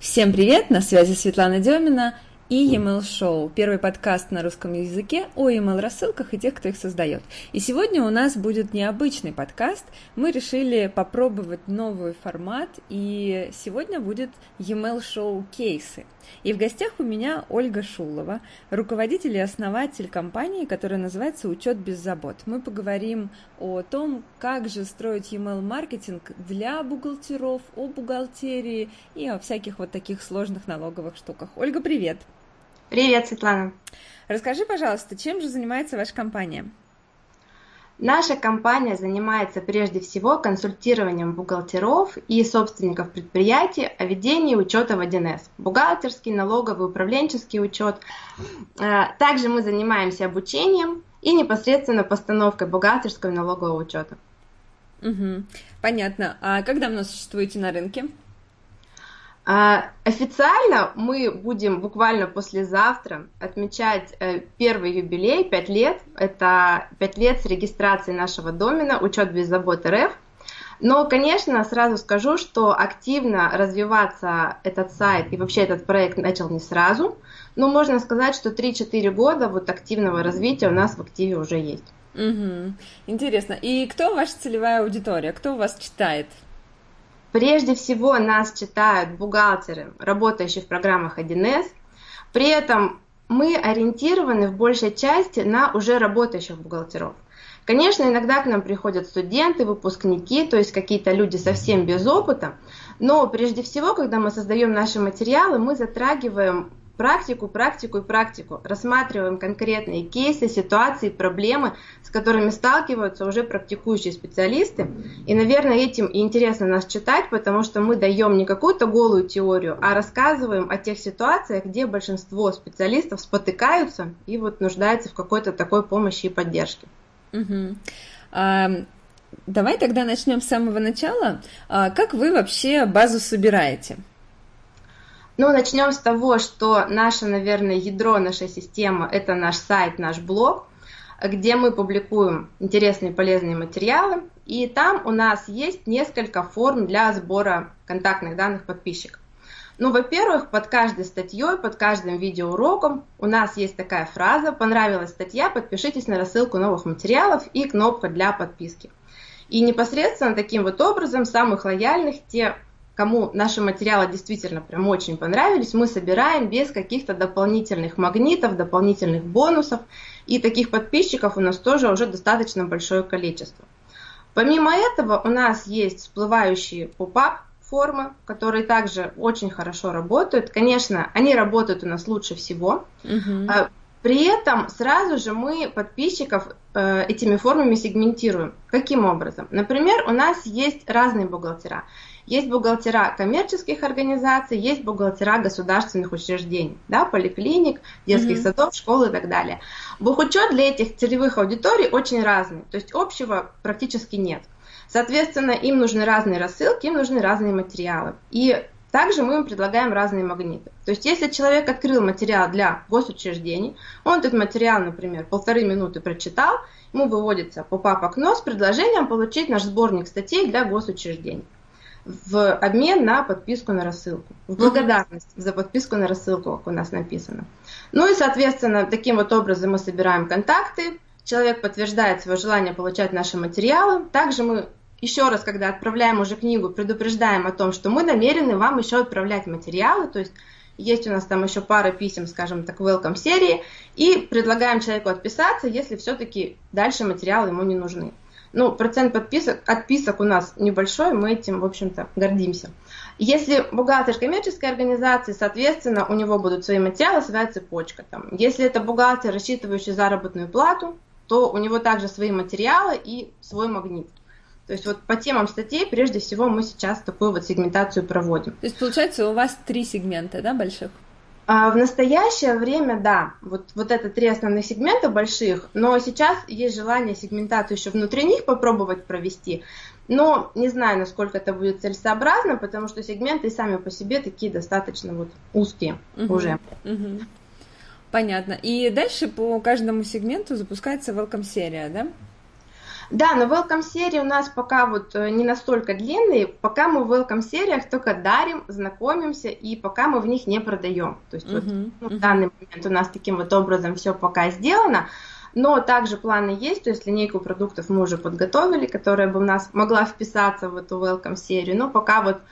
Всем привет! На связи Светлана Демина и email Show, первый подкаст на русском языке о email рассылках и тех, кто их создает. И сегодня у нас будет необычный подкаст. Мы решили попробовать новый формат, и сегодня будет email Show кейсы. И в гостях у меня Ольга Шулова, руководитель и основатель компании, которая называется «Учет без забот». Мы поговорим о том, как же строить email-маркетинг для бухгалтеров, о бухгалтерии и о всяких вот таких сложных налоговых штуках. Ольга, привет! Привет, Светлана. Расскажи, пожалуйста, чем же занимается ваша компания? Наша компания занимается прежде всего консультированием бухгалтеров и собственников предприятий о ведении учета в 1С. Бухгалтерский, налоговый, управленческий учет. Э, также мы занимаемся обучением и непосредственно постановкой бухгалтерского и налогового учета. Угу, понятно. А как давно существуете на рынке? А, официально мы будем буквально послезавтра отмечать э, первый юбилей, 5 лет. Это 5 лет с регистрации нашего домена «Учет без забот РФ». Но, конечно, сразу скажу, что активно развиваться этот сайт и вообще этот проект начал не сразу. Но можно сказать, что 3-4 года вот активного развития у нас в активе уже есть. Угу. Интересно. И кто ваша целевая аудитория? Кто вас читает? Прежде всего нас читают бухгалтеры, работающие в программах 1С. При этом мы ориентированы в большей части на уже работающих бухгалтеров. Конечно, иногда к нам приходят студенты, выпускники, то есть какие-то люди совсем без опыта, но прежде всего, когда мы создаем наши материалы, мы затрагиваем практику, практику и практику. Рассматриваем конкретные кейсы, ситуации, проблемы, с которыми сталкиваются уже практикующие специалисты. И, наверное, этим и интересно нас читать, потому что мы даем не какую-то голую теорию, а рассказываем о тех ситуациях, где большинство специалистов спотыкаются и вот нуждаются в какой-то такой помощи и поддержке. Угу. Давай тогда начнем с самого начала. А, как вы вообще базу собираете? Ну, начнем с того, что наше, наверное, ядро нашей системы – это наш сайт, наш блог, где мы публикуем интересные полезные материалы. И там у нас есть несколько форм для сбора контактных данных подписчиков. Ну, во-первых, под каждой статьей, под каждым видеоуроком у нас есть такая фраза «Понравилась статья, подпишитесь на рассылку новых материалов» и кнопка для подписки. И непосредственно таким вот образом самых лояльных, те кому наши материалы действительно прям очень понравились, мы собираем без каких-то дополнительных магнитов, дополнительных бонусов. И таких подписчиков у нас тоже уже достаточно большое количество. Помимо этого у нас есть всплывающие поп-ап формы, которые также очень хорошо работают. Конечно, они работают у нас лучше всего. Угу. При этом сразу же мы подписчиков э, этими формами сегментируем. Каким образом? Например, у нас есть разные бухгалтера. Есть бухгалтера коммерческих организаций, есть бухгалтера государственных учреждений, да, поликлиник, детских mm-hmm. садов, школ и так далее. Бухучет для этих целевых аудиторий очень разный, то есть общего практически нет. Соответственно, им нужны разные рассылки, им нужны разные материалы. И также мы им предлагаем разные магниты. То есть, если человек открыл материал для госучреждений, он этот материал, например, полторы минуты прочитал, ему выводится поп-ап окно с предложением получить наш сборник статей для госучреждений в обмен на подписку на рассылку, в благодарность за подписку на рассылку, как у нас написано. Ну и, соответственно, таким вот образом мы собираем контакты, человек подтверждает свое желание получать наши материалы. Также мы еще раз, когда отправляем уже книгу, предупреждаем о том, что мы намерены вам еще отправлять материалы, то есть есть у нас там еще пара писем, скажем так, welcome серии, и предлагаем человеку отписаться, если все-таки дальше материалы ему не нужны. Ну, процент подписок, отписок у нас небольшой, мы этим, в общем-то, гордимся. Если бухгалтер коммерческой организации, соответственно, у него будут свои материалы, своя цепочка. Там. Если это бухгалтер, рассчитывающий заработную плату, то у него также свои материалы и свой магнит. То есть вот по темам статей прежде всего мы сейчас такую вот сегментацию проводим. То есть получается у вас три сегмента, да, больших? А в настоящее время, да, вот, вот это три основных сегмента больших, но сейчас есть желание сегментацию еще внутри них попробовать провести, но не знаю, насколько это будет целесообразно, потому что сегменты сами по себе такие достаточно вот узкие угу, уже. Угу. Понятно. И дальше по каждому сегменту запускается welcome серия, да? Да, но welcome серии у нас пока вот э, не настолько длинные, пока мы в welcome сериях только дарим, знакомимся и пока мы в них не продаем. То есть uh-huh, вот ну, uh-huh. в данный момент у нас таким вот образом все пока сделано. Но также планы есть, то есть линейку продуктов мы уже подготовили, которая бы у нас могла вписаться в эту welcome серию, но пока вот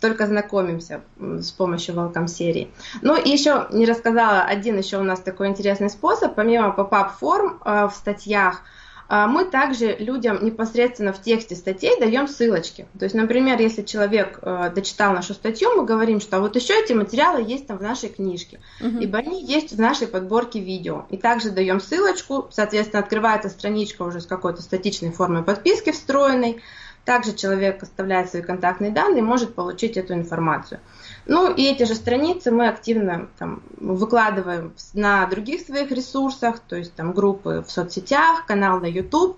только знакомимся с помощью welcome серии. Ну и еще не рассказала один еще у нас такой интересный способ, помимо pop-up форм э, в статьях, мы также людям непосредственно в тексте статей даем ссылочки. То есть, например, если человек э, дочитал нашу статью, мы говорим, что вот еще эти материалы есть там в нашей книжке, угу. либо они есть в нашей подборке видео. И также даем ссылочку, соответственно, открывается страничка уже с какой-то статичной формой подписки встроенной. Также человек оставляет свои контактные данные и может получить эту информацию. Ну и эти же страницы мы активно там, выкладываем на других своих ресурсах, то есть там группы в соцсетях, канал на YouTube.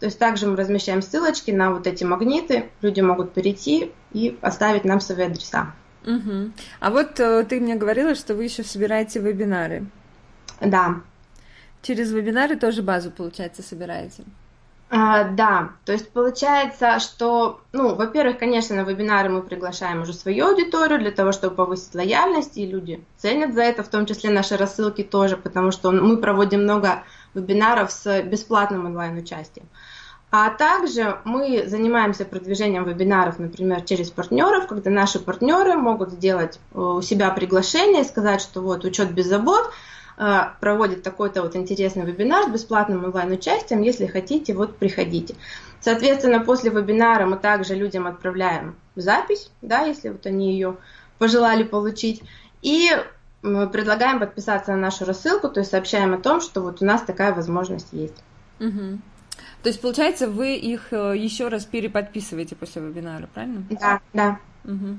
То есть также мы размещаем ссылочки на вот эти магниты, люди могут перейти и оставить нам свои адреса. Угу. А вот э, ты мне говорила, что вы еще собираете вебинары. Да. Через вебинары тоже базу, получается, собираете? А, да, то есть получается, что, ну, во-первых, конечно, на вебинары мы приглашаем уже свою аудиторию для того, чтобы повысить лояльность, и люди ценят за это, в том числе наши рассылки тоже, потому что мы проводим много вебинаров с бесплатным онлайн-участием. А также мы занимаемся продвижением вебинаров, например, через партнеров, когда наши партнеры могут сделать э, у себя приглашение и сказать, что вот учет без забот – проводит такой-то вот интересный вебинар с бесплатным онлайн-участием. Если хотите, вот приходите. Соответственно, после вебинара мы также людям отправляем запись, да, если вот они ее пожелали получить. И мы предлагаем подписаться на нашу рассылку, то есть сообщаем о том, что вот у нас такая возможность есть. Угу. То есть, получается, вы их э, еще раз переподписываете после вебинара, правильно? Да, да. Угу.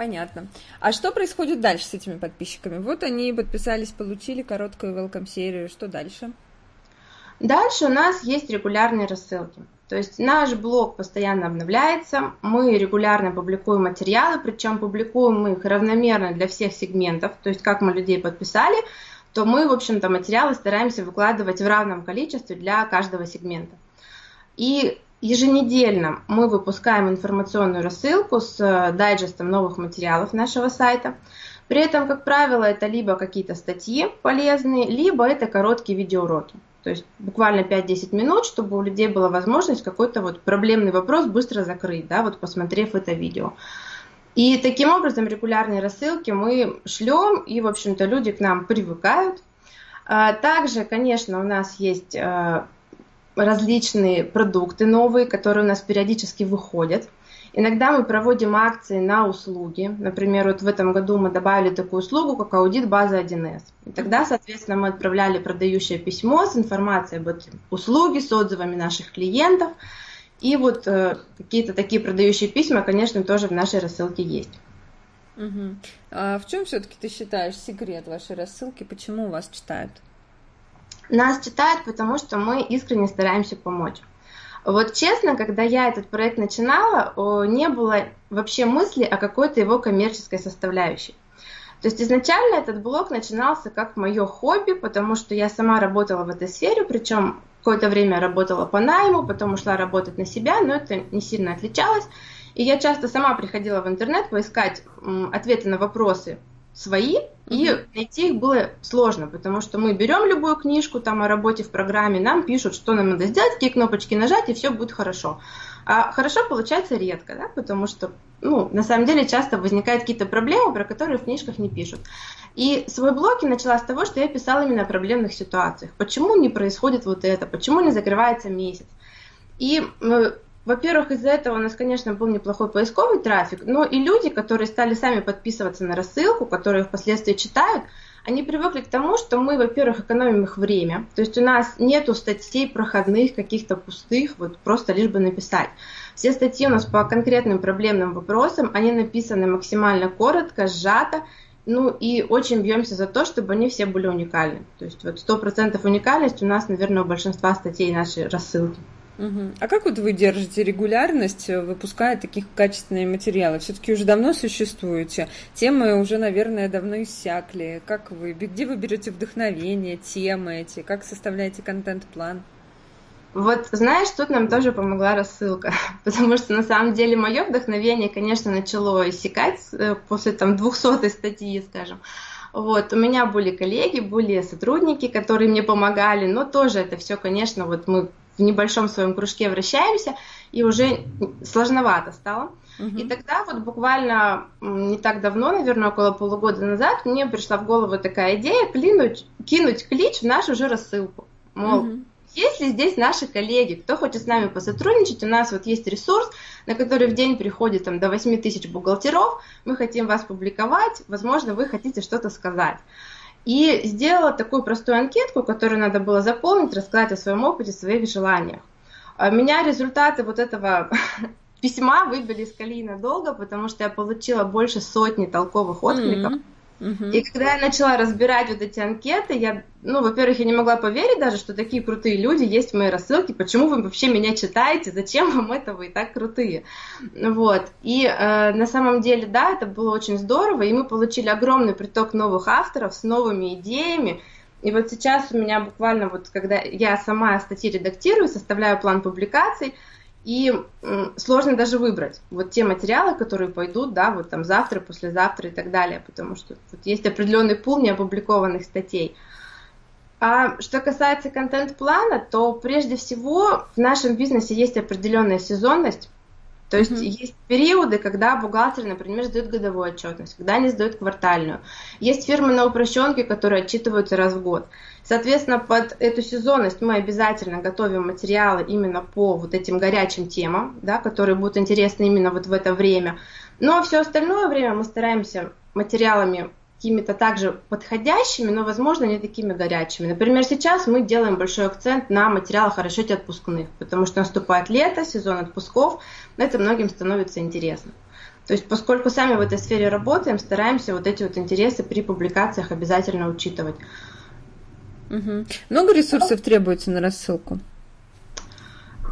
Понятно. А что происходит дальше с этими подписчиками? Вот они подписались, получили короткую welcome серию. Что дальше? Дальше у нас есть регулярные рассылки. То есть наш блог постоянно обновляется, мы регулярно публикуем материалы, причем публикуем мы их равномерно для всех сегментов. То есть как мы людей подписали, то мы, в общем-то, материалы стараемся выкладывать в равном количестве для каждого сегмента. И Еженедельно мы выпускаем информационную рассылку с э, дайджестом новых материалов нашего сайта. При этом, как правило, это либо какие-то статьи полезные, либо это короткие видеоуроки. То есть буквально 5-10 минут, чтобы у людей была возможность какой-то вот проблемный вопрос быстро закрыть, да, вот посмотрев это видео. И таким образом регулярные рассылки мы шлем, и, в общем-то, люди к нам привыкают. А также, конечно, у нас есть э, различные продукты новые, которые у нас периодически выходят. Иногда мы проводим акции на услуги. Например, вот в этом году мы добавили такую услугу, как аудит базы 1С. И тогда, соответственно, мы отправляли продающее письмо с информацией об этом услуге, с отзывами наших клиентов. И вот э, какие-то такие продающие письма, конечно, тоже в нашей рассылке есть. Угу. А в чем все-таки ты считаешь секрет вашей рассылки? Почему вас читают? Нас читают, потому что мы искренне стараемся помочь. Вот честно, когда я этот проект начинала, не было вообще мысли о какой-то его коммерческой составляющей. То есть изначально этот блог начинался как мое хобби, потому что я сама работала в этой сфере, причем какое-то время работала по найму, потом ушла работать на себя, но это не сильно отличалось. И я часто сама приходила в интернет поискать ответы на вопросы свои, и найти их было сложно, потому что мы берем любую книжку там о работе в программе, нам пишут, что нам надо сделать, какие кнопочки нажать, и все будет хорошо. А хорошо получается редко, да, потому что, ну, на самом деле часто возникают какие-то проблемы, про которые в книжках не пишут. И свой блог я начала с того, что я писала именно о проблемных ситуациях. Почему не происходит вот это, почему не закрывается месяц. И э, во-первых, из-за этого у нас, конечно, был неплохой поисковый трафик, но и люди, которые стали сами подписываться на рассылку, которые впоследствии читают, они привыкли к тому, что мы, во-первых, экономим их время. То есть у нас нету статей проходных, каких-то пустых, вот просто лишь бы написать. Все статьи у нас по конкретным проблемным вопросам, они написаны максимально коротко, сжато, ну и очень бьемся за то, чтобы они все были уникальны. То есть вот 100% уникальность у нас, наверное, у большинства статей нашей рассылки. Угу. А как вот вы держите регулярность, э, выпуская таких качественные материалы? Все-таки уже давно существуете, темы уже, наверное, давно иссякли. Как вы, где вы берете вдохновение, темы эти, как составляете контент-план? Вот знаешь, тут нам тоже помогла рассылка, потому что на самом деле мое вдохновение, конечно, начало иссякать э, после там 200 статьи, скажем. Вот, у меня были коллеги, были сотрудники, которые мне помогали, но тоже это все, конечно, вот мы в небольшом своем кружке вращаемся, и уже сложновато стало. Угу. И тогда вот буквально не так давно, наверное, около полугода назад, мне пришла в голову такая идея клинуть, кинуть клич в нашу же рассылку. Мол, угу. Есть ли здесь наши коллеги, кто хочет с нами посотрудничать? У нас вот есть ресурс, на который в день приходит там, до 8 тысяч бухгалтеров, мы хотим вас публиковать, возможно, вы хотите что-то сказать. И сделала такую простую анкетку, которую надо было заполнить, рассказать о своем опыте, своих желаниях. А меня результаты вот этого письма выбили из колеи надолго, потому что я получила больше сотни толковых откликов. Mm-hmm. И когда я начала разбирать вот эти анкеты, я, ну, во-первых, я не могла поверить даже, что такие крутые люди есть в моей рассылке. Почему вы вообще меня читаете? Зачем вам это? Вы и так крутые. Вот. И э, на самом деле, да, это было очень здорово, и мы получили огромный приток новых авторов с новыми идеями. И вот сейчас у меня буквально вот, когда я сама статьи редактирую, составляю план публикаций, и сложно даже выбрать вот те материалы, которые пойдут, да, вот там завтра, послезавтра и так далее, потому что вот есть определенный пул неопубликованных статей. А что касается контент-плана, то прежде всего в нашем бизнесе есть определенная сезонность, то есть mm-hmm. есть периоды, когда бухгалтер, например, сдает годовую отчетность, когда они сдают квартальную. Есть фирмы на упрощенке, которые отчитываются раз в год. Соответственно, под эту сезонность мы обязательно готовим материалы именно по вот этим горячим темам, да, которые будут интересны именно вот в это время. Но все остальное время мы стараемся материалами какими-то также подходящими, но, возможно, не такими горячими. Например, сейчас мы делаем большой акцент на материалах о расчете отпускных, потому что наступает лето, сезон отпусков, это многим становится интересно. То есть, поскольку сами в этой сфере работаем, стараемся вот эти вот интересы при публикациях обязательно учитывать. Угу. Много ресурсов требуется на рассылку?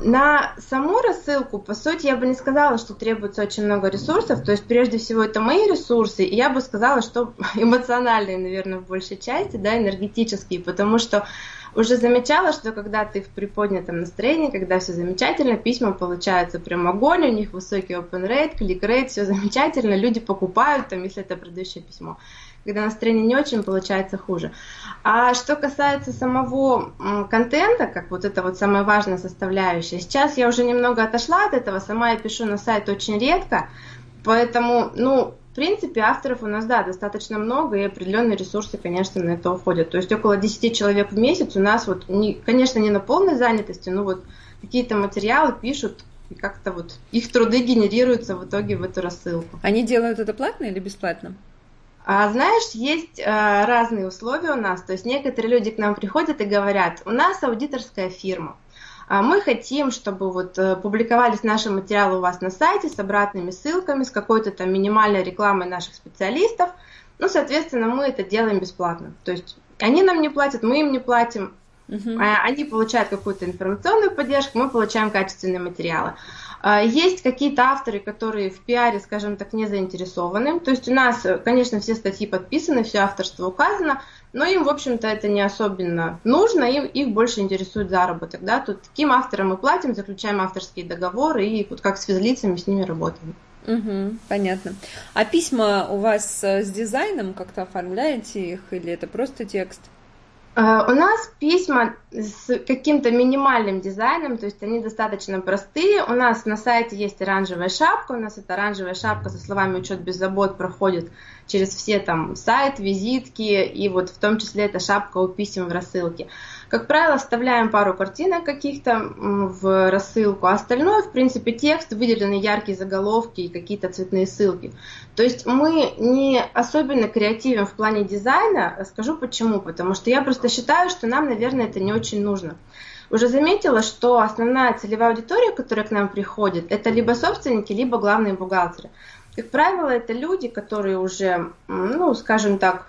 На саму рассылку, по сути, я бы не сказала, что требуется очень много ресурсов. То есть, прежде всего, это мои ресурсы. И я бы сказала, что эмоциональные, наверное, в большей части, да, энергетические, потому что уже замечала, что когда ты в приподнятом настроении, когда все замечательно, письма получаются прям огонь, у них высокий open rate, click rate, все замечательно, люди покупают, там, если это предыдущее письмо когда настроение не очень, получается хуже. А что касается самого контента, как вот это вот самая важная составляющая, сейчас я уже немного отошла от этого, сама я пишу на сайт очень редко, поэтому, ну, в принципе, авторов у нас, да, достаточно много, и определенные ресурсы, конечно, на это уходят. То есть около 10 человек в месяц у нас, вот, не, конечно, не на полной занятости, но вот какие-то материалы пишут, и как-то вот их труды генерируются в итоге в эту рассылку. Они делают это платно или бесплатно? А знаешь, есть а, разные условия у нас. То есть некоторые люди к нам приходят и говорят, у нас аудиторская фирма. А мы хотим, чтобы вот э, публиковались наши материалы у вас на сайте с обратными ссылками, с какой-то там минимальной рекламой наших специалистов. Ну, соответственно, мы это делаем бесплатно. То есть они нам не платят, мы им не платим. Uh-huh. Они получают какую-то информационную поддержку, мы получаем качественные материалы. А, есть какие-то авторы, которые в пиаре, скажем так, не заинтересованы. То есть у нас, конечно, все статьи подписаны, все авторство указано, но им, в общем-то, это не особенно нужно, им, их больше интересует заработок. Да? Тут таким авторам мы платим, заключаем авторские договоры и вот как с физлицами с ними работаем. Угу, понятно. А письма у вас э, с дизайном как-то оформляете их или это просто текст? Э, у нас письма с каким-то минимальным дизайном, то есть они достаточно простые. У нас на сайте есть оранжевая шапка, у нас эта оранжевая шапка со словами «Учет без забот» проходит через все там сайт, визитки, и вот в том числе эта шапка у писем в рассылке. Как правило, вставляем пару картинок каких-то в рассылку, а остальное, в принципе, текст, выделены яркие заголовки и какие-то цветные ссылки. То есть мы не особенно креативим в плане дизайна. Скажу почему. Потому что я просто считаю, что нам, наверное, это не очень нужно. Уже заметила, что основная целевая аудитория, которая к нам приходит, это либо собственники, либо главные бухгалтеры. Как правило, это люди, которые уже, ну, скажем так,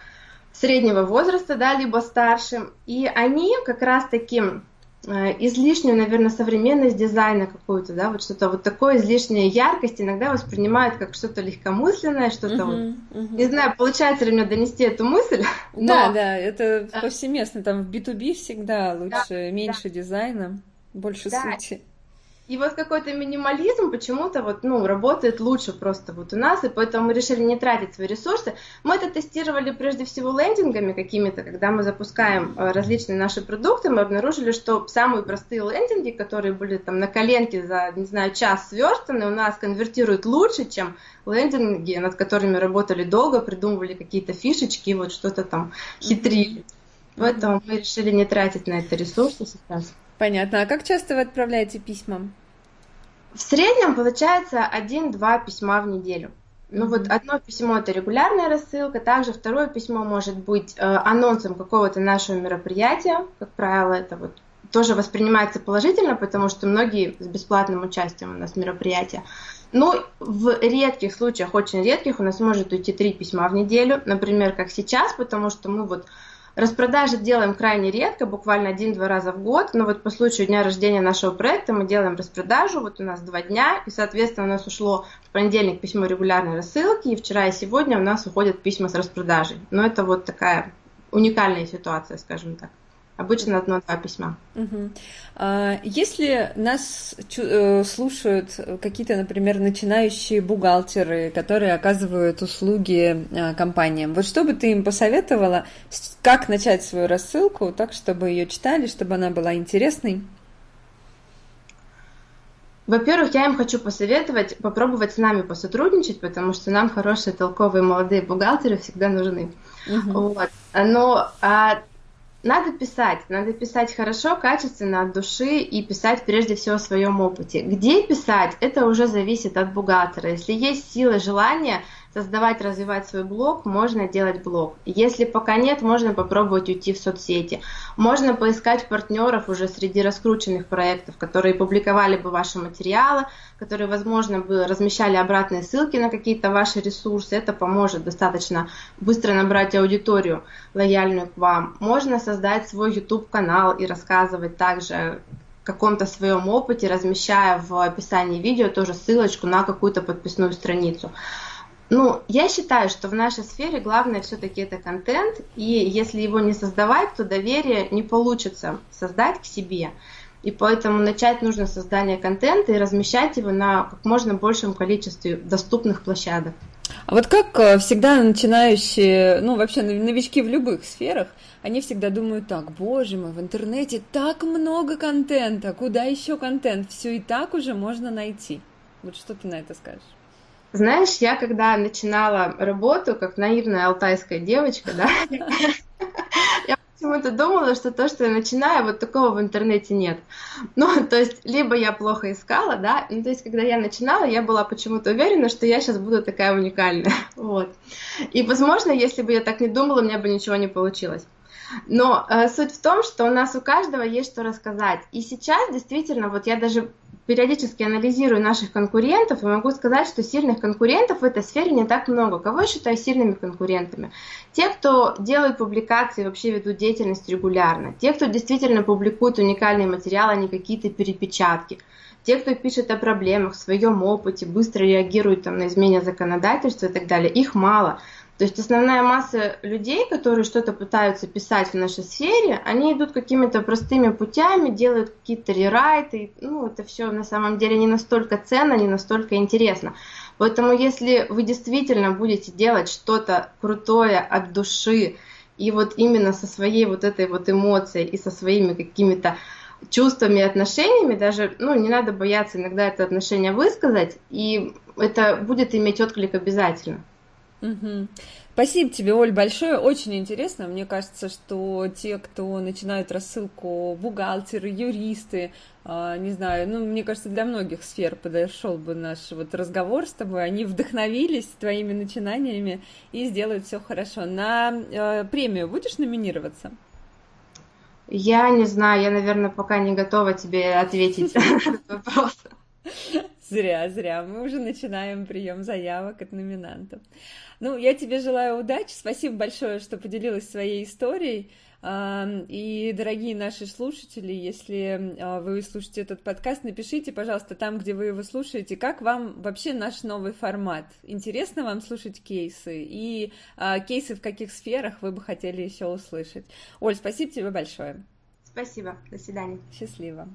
среднего возраста, да, либо старше, и они как раз таки э, излишнюю, наверное, современность дизайна какую-то, да, вот что-то вот такое излишняя яркость иногда воспринимают как что-то легкомысленное, что-то uh-huh, вот, uh-huh. не знаю, получается ли мне донести эту мысль. Но... Да, да, это повсеместно, там в B2B всегда лучше, да, меньше да. дизайна. больше да. сути. И вот какой-то минимализм почему-то вот, ну, работает лучше просто вот у нас, и поэтому мы решили не тратить свои ресурсы. Мы это тестировали прежде всего лендингами какими-то, когда мы запускаем э, различные наши продукты, мы обнаружили, что самые простые лендинги, которые были там на коленке за, не знаю, час сверстаны, у нас конвертируют лучше, чем лендинги, над которыми работали долго, придумывали какие-то фишечки, вот что-то там хитрили. Поэтому мы решили не тратить на это ресурсы сейчас. Понятно. А как часто вы отправляете письма? В среднем получается один-два письма в неделю. Ну вот одно письмо это регулярная рассылка, также второе письмо может быть э, анонсом какого-то нашего мероприятия, как правило, это вот тоже воспринимается положительно, потому что многие с бесплатным участием у нас мероприятия. Ну, в редких случаях, очень редких, у нас может уйти три письма в неделю, например, как сейчас, потому что мы вот Распродажи делаем крайне редко, буквально один-два раза в год, но вот по случаю дня рождения нашего проекта мы делаем распродажу, вот у нас два дня, и, соответственно, у нас ушло в понедельник письмо регулярной рассылки, и вчера и сегодня у нас уходят письма с распродажей. Но это вот такая уникальная ситуация, скажем так. Обычно одно-два письма. Угу. А, если нас э, слушают какие-то, например, начинающие бухгалтеры, которые оказывают услуги а, компаниям, вот что бы ты им посоветовала, как начать свою рассылку так, чтобы ее читали, чтобы она была интересной? Во-первых, я им хочу посоветовать попробовать с нами посотрудничать, потому что нам хорошие, толковые молодые бухгалтеры всегда нужны. Угу. Вот. Но а надо писать, надо писать хорошо, качественно, от души и писать прежде всего о своем опыте. Где писать, это уже зависит от бухгалтера. Если есть силы, желание создавать, развивать свой блог, можно делать блог. Если пока нет, можно попробовать уйти в соцсети. Можно поискать партнеров уже среди раскрученных проектов, которые публиковали бы ваши материалы, которые, возможно, бы размещали обратные ссылки на какие-то ваши ресурсы. Это поможет достаточно быстро набрать аудиторию лояльную к вам. Можно создать свой YouTube-канал и рассказывать также каком-то своем опыте, размещая в описании видео тоже ссылочку на какую-то подписную страницу. Ну, я считаю, что в нашей сфере главное все-таки это контент, и если его не создавать, то доверие не получится создать к себе. И поэтому начать нужно создание контента и размещать его на как можно большем количестве доступных площадок. А вот как э, всегда начинающие, ну вообще новички в любых сферах, они всегда думают так, боже мой, в интернете так много контента, куда еще контент, все и так уже можно найти. Вот что ты на это скажешь? Знаешь, я когда начинала работу, как наивная алтайская девочка, да, я почему-то думала, что то, что я начинаю, вот такого в интернете нет. Ну, то есть, либо я плохо искала, да, ну, то есть, когда я начинала, я была почему-то уверена, что я сейчас буду такая уникальная, вот. И, возможно, если бы я так не думала, у меня бы ничего не получилось. Но э, суть в том, что у нас у каждого есть что рассказать. И сейчас действительно, вот я даже периодически анализирую наших конкурентов и могу сказать, что сильных конкурентов в этой сфере не так много. Кого я считаю сильными конкурентами? Те, кто делают публикации, вообще ведут деятельность регулярно. Те, кто действительно публикует уникальные материалы, а не какие-то перепечатки. Те, кто пишет о проблемах, в своем опыте, быстро реагирует там, на изменения законодательства и так далее, их мало. То есть основная масса людей, которые что-то пытаются писать в нашей сфере, они идут какими-то простыми путями, делают какие-то рерайты. Ну, это все на самом деле не настолько ценно, не настолько интересно. Поэтому если вы действительно будете делать что-то крутое от души, и вот именно со своей вот этой вот эмоцией и со своими какими-то чувствами и отношениями, даже, ну, не надо бояться иногда это отношение высказать, и это будет иметь отклик обязательно. Угу. Спасибо тебе, Оль, большое. Очень интересно. Мне кажется, что те, кто начинают рассылку, бухгалтеры, юристы, э, не знаю, ну, мне кажется, для многих сфер подошел бы наш вот разговор с тобой. Они вдохновились твоими начинаниями и сделают все хорошо. На э, премию будешь номинироваться? Я не знаю, я, наверное, пока не готова тебе ответить на этот вопрос. Зря, зря. Мы уже начинаем прием заявок от номинантов. Ну, я тебе желаю удачи. Спасибо большое, что поделилась своей историей. И, дорогие наши слушатели, если а, вы слушаете этот подкаст, напишите, пожалуйста, там, где вы его слушаете, как вам вообще наш новый формат. Интересно вам слушать кейсы? И а, кейсы в каких сферах вы бы хотели еще услышать? Оль, спасибо тебе большое. Спасибо. До свидания. Счастливо.